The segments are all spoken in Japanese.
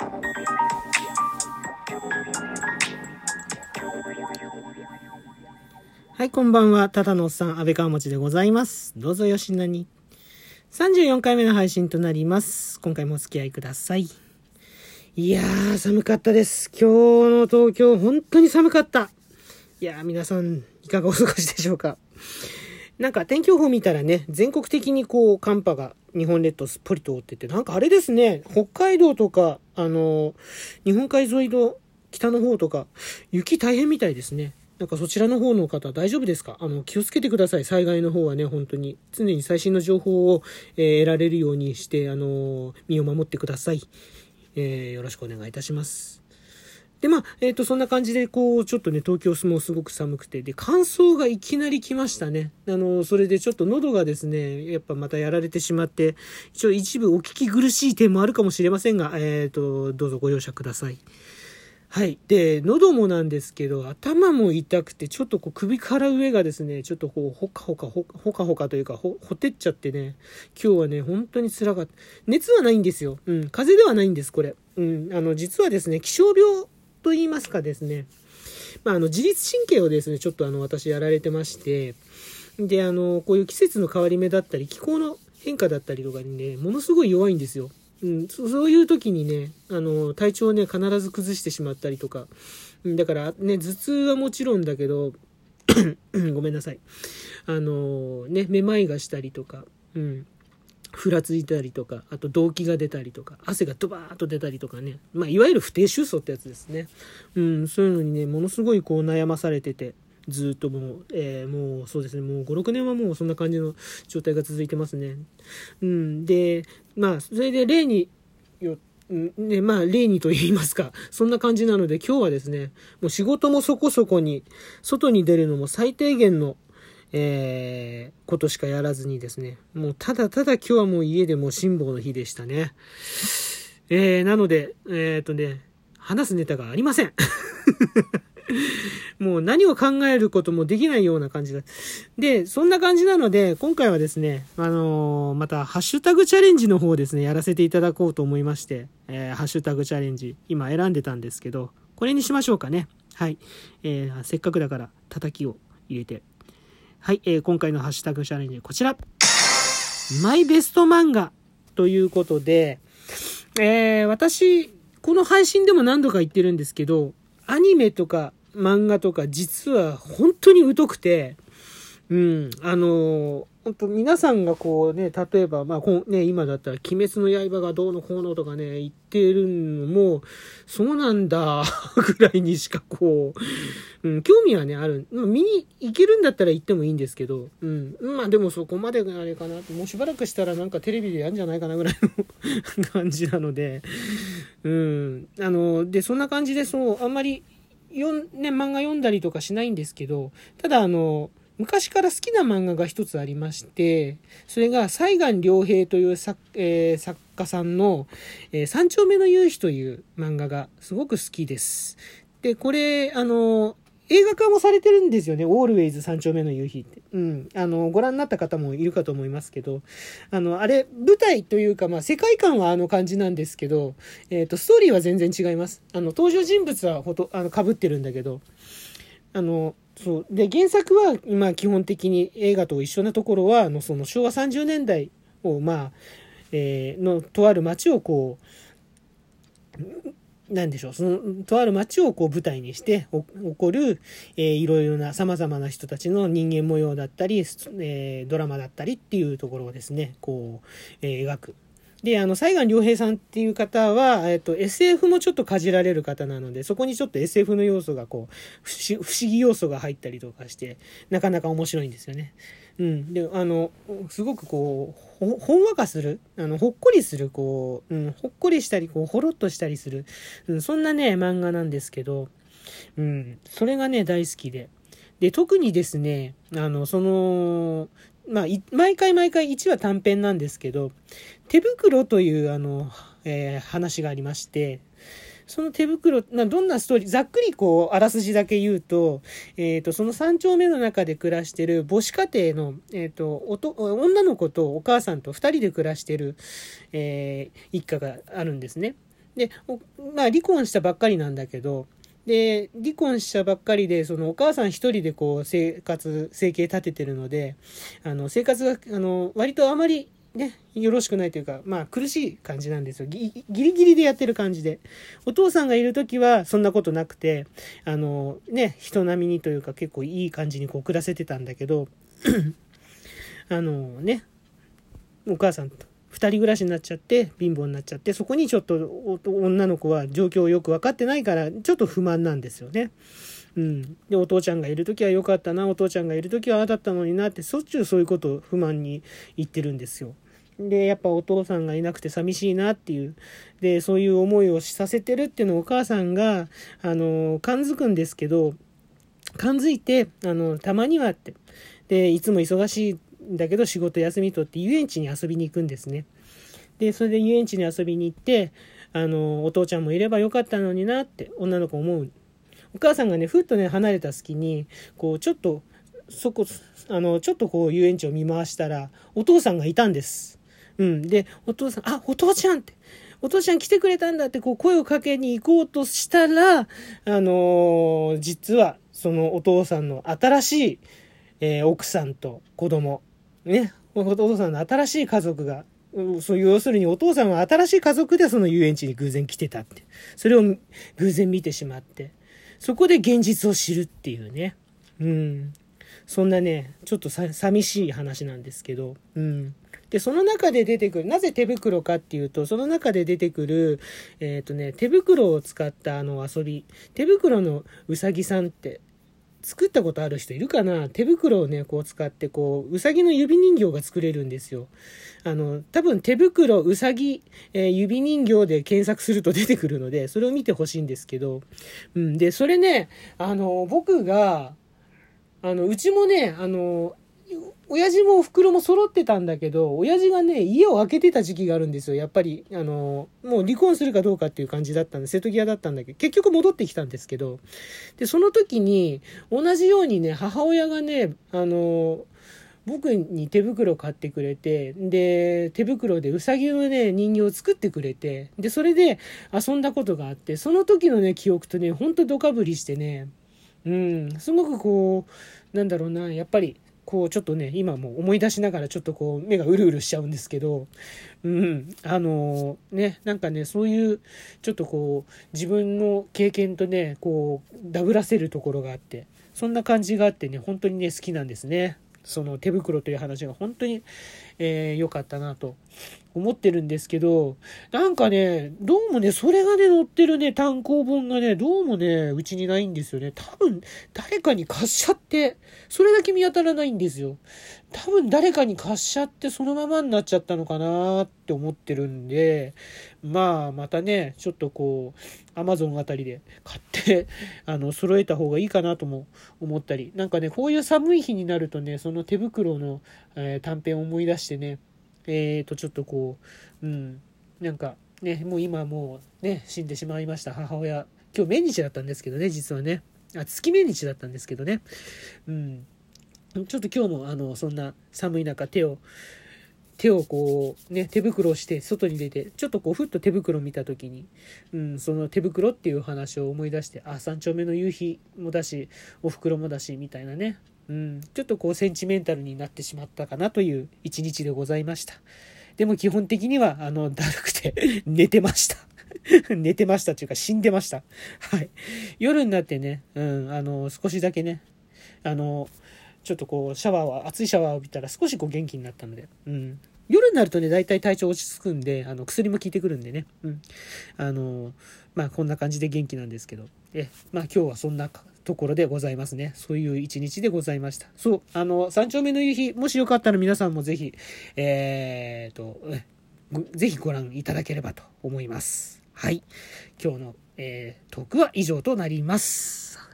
はい、こんばんは。ただのおっさん、安倍川持でございます。どうぞよしなに。34回目の配信となります。今回もお付き合いください。いやー、寒かったです。今日の東京、本当に寒かった。いやー、皆さん、いかがお過ごしでしょうか。なんか天気予報見たらね、全国的にこう、寒波が日本列島すっぽり通ってて、なんかあれですね、北海道とか、あの、日本海沿いの北の方とか、雪大変みたいですね。なんかそちらの方の方大丈夫ですか？あの、気をつけてください。災害の方はね、本当に。常に最新の情報を、えー、得られるようにして、あの、身を守ってください。えー、よろしくお願いいたします。で、まあ、えっ、と、そんな感じで、こう、ちょっとね、東京もすごく寒くて、で、乾燥がいきなり来ましたね。あの、それでちょっと喉がですね、やっぱまたやられてしまって、一応一部お聞き苦しい点もあるかもしれませんが、えっ、と、どうぞご容赦ください。はい。で、喉もなんですけど、頭も痛くて、ちょっとこう首から上がですね、ちょっとこう、ほかほか、ほかほかというか、ほ、ほてっちゃってね、今日はね、本当に辛かった。熱はないんですよ。うん。風邪ではないんです、これ。うん。あの、実はですね、気象病と言いますかですね、まあ、あの、自律神経をですね、ちょっとあの、私やられてまして、で、あの、こういう季節の変わり目だったり、気候の変化だったりとかにね、ものすごい弱いんですよ。うん、そういう時にね、あの、体調をね、必ず崩してしまったりとか、だからね、頭痛はもちろんだけど、ごめんなさい。あの、ね、めまいがしたりとか、うん、ふらついたりとか、あと動悸が出たりとか、汗がドバーッと出たりとかね、まあ、いわゆる不定収束ってやつですね。うん、そういうのにね、ものすごいこう悩まされてて、ずっともう、えー、もうそうですね、もう5、6年はもうそんな感じの状態が続いてますね。うん、で、まあ、それで例によね、まあ、例にと言いますか、そんな感じなので今日はですね、もう仕事もそこそこに、外に出るのも最低限の、えー、ことしかやらずにですね、もうただただ今日はもう家でもう辛抱の日でしたね。えー、なので、えっ、ー、とね、話すネタがありません。もう何を考えることもできないような感じだ。で、そんな感じなので、今回はですね、あのー、また、ハッシュタグチャレンジの方ですね、やらせていただこうと思いまして、えー、ハッシュタグチャレンジ、今選んでたんですけど、これにしましょうかね。はい。えー、せっかくだから、叩きを入れて。はい、えー、今回のハッシュタグチャレンジ、こちら。マイベスト漫画ということで、えー、私、この配信でも何度か言ってるんですけど、アニメとか漫画とか実は本当に疎くて、うん、あの本当皆さんがこうね、例えば、まあ、こね、今だったら、鬼滅の刃がどうのこうのとかね、言ってるのも、そうなんだ、ぐらいにしかこう、うん、興味はね、ある。見に行けるんだったら行ってもいいんですけど、うん、まあでもそこまであれかな。もうしばらくしたらなんかテレビでやるんじゃないかなぐらいの 感じなので、うん、あの、で、そんな感じで、そう、あんまり、よん、ね、漫画読んだりとかしないんですけど、ただあの、昔から好きな漫画が一つありまして、それが西岸良平という作,、えー、作家さんの、えー、三丁目の夕日という漫画がすごく好きです。で、これ、あの、映画化もされてるんですよね。オールウェイズ三丁目の夕日って。うん。あの、ご覧になった方もいるかと思いますけど、あの、あれ、舞台というか、まあ、世界観はあの感じなんですけど、えっ、ー、と、ストーリーは全然違います。あの、登場人物はほと、あの、被ってるんだけど、あの、そう。で、原作は、まあ、基本的に映画と一緒なところは、あの、その昭和30年代を、まあ、えー、の、とある街をこう、なんでしょう、その、とある街をこう舞台にして起こる、えー、いろいろな様々な人たちの人間模様だったり、えー、ドラマだったりっていうところをですね、こう、えー、描く。で、あの、西岸良平さんっていう方は、えっと、SF もちょっとかじられる方なので、そこにちょっと SF の要素がこう、不思議要素が入ったりとかして、なかなか面白いんですよね。うん。で、あの、すごくこう、ほんわかする、あの、ほっこりする、こう、うん、ほっこりしたり、こう、ほろっとしたりする、うん、そんなね、漫画なんですけど、うん、それがね、大好きで。で、特にですね、あの、その、まあ、毎回毎回1話短編なんですけど、手袋というあの、えー、話がありまして、その手袋、などんなストーリー、ざっくりこう、あらすじだけ言うと、えっ、ー、と、その三丁目の中で暮らしてる母子家庭の、えっ、ー、と、おと、女の子とお母さんと二人で暮らしてる、えー、一家があるんですね。で、まあ離婚したばっかりなんだけど、で、離婚したばっかりで、そのお母さん一人でこう生活、生計立ててるので、あの、生活が、あの、割とあまりね、よろしくないというか、まあ苦しい感じなんですよ。ギリギリでやってる感じで。お父さんがいる時はそんなことなくて、あの、ね、人並みにというか結構いい感じにこう暮らせてたんだけど、あのね、お母さんと2人暮らしになっちゃって貧乏になっちゃってそこにちょっと女の子は状況をよく分かってないからちょっと不満なんですよね。うん、でお父ちゃんがいる時は良かったなお父ちゃんがいる時はああだったのになってしょっちゅうそういうことを不満に言ってるんですよ。でやっぱお父さんがいなくて寂しいなっていうでそういう思いをさせてるっていうのをお母さんがあの感づくんですけど感づいてあのたまにはってでいつも忙しいんだけど仕事休み取って遊園地に遊びに行くんですね。で、それで遊園地に遊びに行って、あの、お父ちゃんもいればよかったのになって女の子思う。お母さんがね、ふっとね、離れた隙に、こう、ちょっと、そこ、あの、ちょっとこう遊園地を見回したら、お父さんがいたんです。うん。で、お父さん、あ、お父ちゃんって。お父ちゃん来てくれたんだってこう声をかけに行こうとしたら、あのー、実はそのお父さんの新しい、えー、奥さんと子供、ね、お父さんの新しい家族が、そう要するにお父さんは新しい家族でその遊園地に偶然来てたって。それを偶然見てしまって。そこで現実を知るっていうね。うん。そんなね、ちょっと寂しい話なんですけど。うん。で、その中で出てくる、なぜ手袋かっていうと、その中で出てくる、えっ、ー、とね、手袋を使ったあの遊び。手袋のうさぎさんって作ったことある人いるかな？手袋をね、こう使って、こう、うさぎの指人形が作れるんですよ。あの、多分手袋、うさぎ、えー、指人形で検索すると出てくるので、それを見てほしいんですけど、うん、で、それね、あの、僕が、あの、うちもね、あの、親父もお袋も揃ってたんだけど、親父がね、家を空けてた時期があるんですよ。やっぱり、あの、もう離婚するかどうかっていう感じだったんで、瀬戸際だったんだけど、結局戻ってきたんですけど、で、その時に、同じようにね、母親がね、あの、僕に手袋買ってくれて、で、手袋でうさぎのね、人形を作ってくれて、で、それで遊んだことがあって、その時のね、記憶とね、ほんとドカぶりしてね、うん、すごくこう、なんだろうな、やっぱり、こうちょっとね、今も思い出しながらちょっとこう目がうるうるしちゃうんですけど、うん、あのね、なんかね、そういうちょっとこう自分の経験とね、こうダブらせるところがあって、そんな感じがあってね、本当にね、好きなんですね。その手袋という話が本当に良、えー、かったなと思ってるんですけど、なんかね、どうもね、それがね、載ってるね、単行本がね、どうもね、うちにないんですよね。多分、誰かに貸しちゃって、それだけ見当たらないんですよ。多分、誰かに貸しちゃって、そのままになっちゃったのかなって思ってるんで、まあ、またね、ちょっとこう、アマゾンあたりで買って、あの、揃えた方がいいかなとも思ったり、なんかね、こういう寒い日になるとね、その手袋の、えー、短編を思い出してね、えーと、ちょっとこう、うん、なんかね、もう今もうね、死んでしまいました母親。今日命日だったんですけどね、実はね。あ、月命日だったんですけどね。うん。ちょっと今日もあの、そんな寒い中手を、手をこう、ね、手袋をして外に出て、ちょっとこう、ふっと手袋見た時に、うん、その手袋っていう話を思い出して、あ、三丁目の夕日もだし、お袋もだし、みたいなね、うん、ちょっとこうセンチメンタルになってしまったかなという一日でございました。でも基本的には、あの、だるくて 寝てました。寝てましたというか死んでました。はい。夜になってね、うん、あの、少しだけね、あの、ちょっとこう、シャワーは、熱いシャワーを浴びたら少しこう元気になったので、うん。夜になるとね、大体体調落ち着くんで、あの、薬も効いてくるんでね、うん。あの、まあ、こんな感じで元気なんですけど、え、まあ、今日はそんなところでございますね。そういう一日でございました。そう、あの、三丁目の夕日、もしよかったら皆さんもぜひ、えーと、ぜひご覧いただければと思います。はい。今日の、えー、トークは以上となります。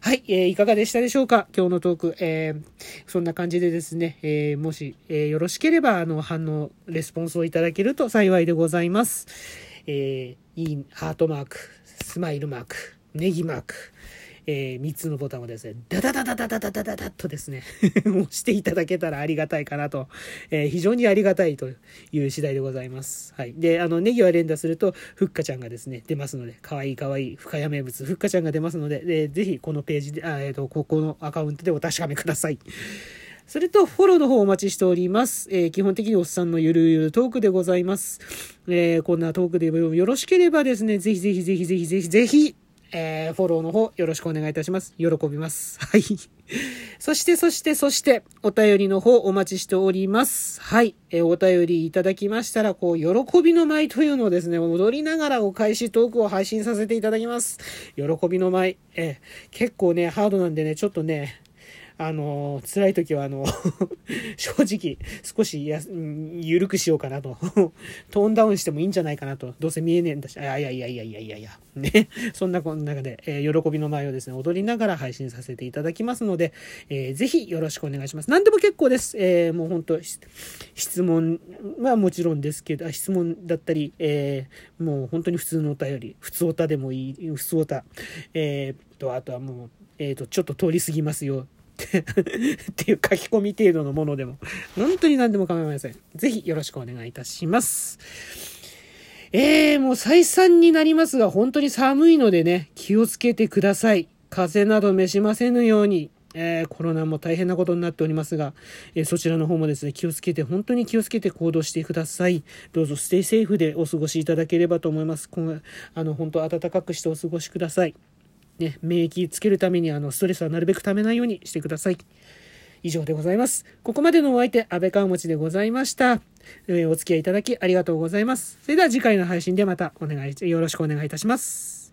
はい、えー、いかがでしたでしょうか？今日のトーク、えー、そんな感じでですね、えー、もし、えー、よろしければ、あの、反応、レスポンスをいただけると幸いでございます。えー、いいハートマーク、スマイルマーク、ネギマーク、えー、3つのボタンをですね、ダダダダダダダダダダッとですね 押していただけたらありがたいかなと、えー、非常にありがたいという次第でございます。はい。で、あの、ネギは連打すると、ふっかちゃんがですね、出ますので、かわいいかわいい深谷名物、ふっかちゃんが出ますので、でぜひこのページで、あえっ、ー、と、ここのアカウントでお確かめください。それと、フォローの方お待ちしております。えー、基本的におっさんのゆるゆるトークでございます。えー、こんなトークでよろしければですね、ぜひぜひぜひぜひぜひぜひ、えー、フォローの方よろしくお願いいたします。喜びます。はい。そして、そして、そして、お便りの方お待ちしております。はい。えー、お便りいただきましたら、こう、喜びの舞というのをですね、踊りながらお返しトークを配信させていただきます。喜びの舞。えー、結構ね、ハードなんでね、ちょっとね、あの、辛い時は、あの、正直、少しや、緩くしようかなと。トーンダウンしてもいいんじゃないかなと。どうせ見えねえんだし、いやいやいやいやいやいやいや。ね。そんなこの中で、えー、喜びの前をですね、踊りながら配信させていただきますので、えー、ぜひよろしくお願いします。何でも結構です。えー、もう本当質問はもちろんですけど、質問だったり、えー、もう本当に普通のお便り、普通おたでもいい、普通おた、えー、と、あとはもう、えっ、ー、と、ちょっと通り過ぎますよ。っていう書き込み程度のものでも、本当に何でも構いません。ぜひよろしくお願いいたします。えー、もう再三になりますが、本当に寒いのでね、気をつけてください。風邪など召しませぬように、えー、コロナも大変なことになっておりますが、えー、そちらの方もですね、気をつけて、本当に気をつけて行動してください。どうぞステイセーフでお過ごしいただければと思います。今あの、本当暖かくしてお過ごしください。ね、免疫つけるためにあのストレスはなるべくためないようにしてください。以上でございます。ここまでのお相手、安倍川持でございました。えー、お付き合いいただきありがとうございます。それでは次回の配信でまたお願い、よろしくお願いいたします。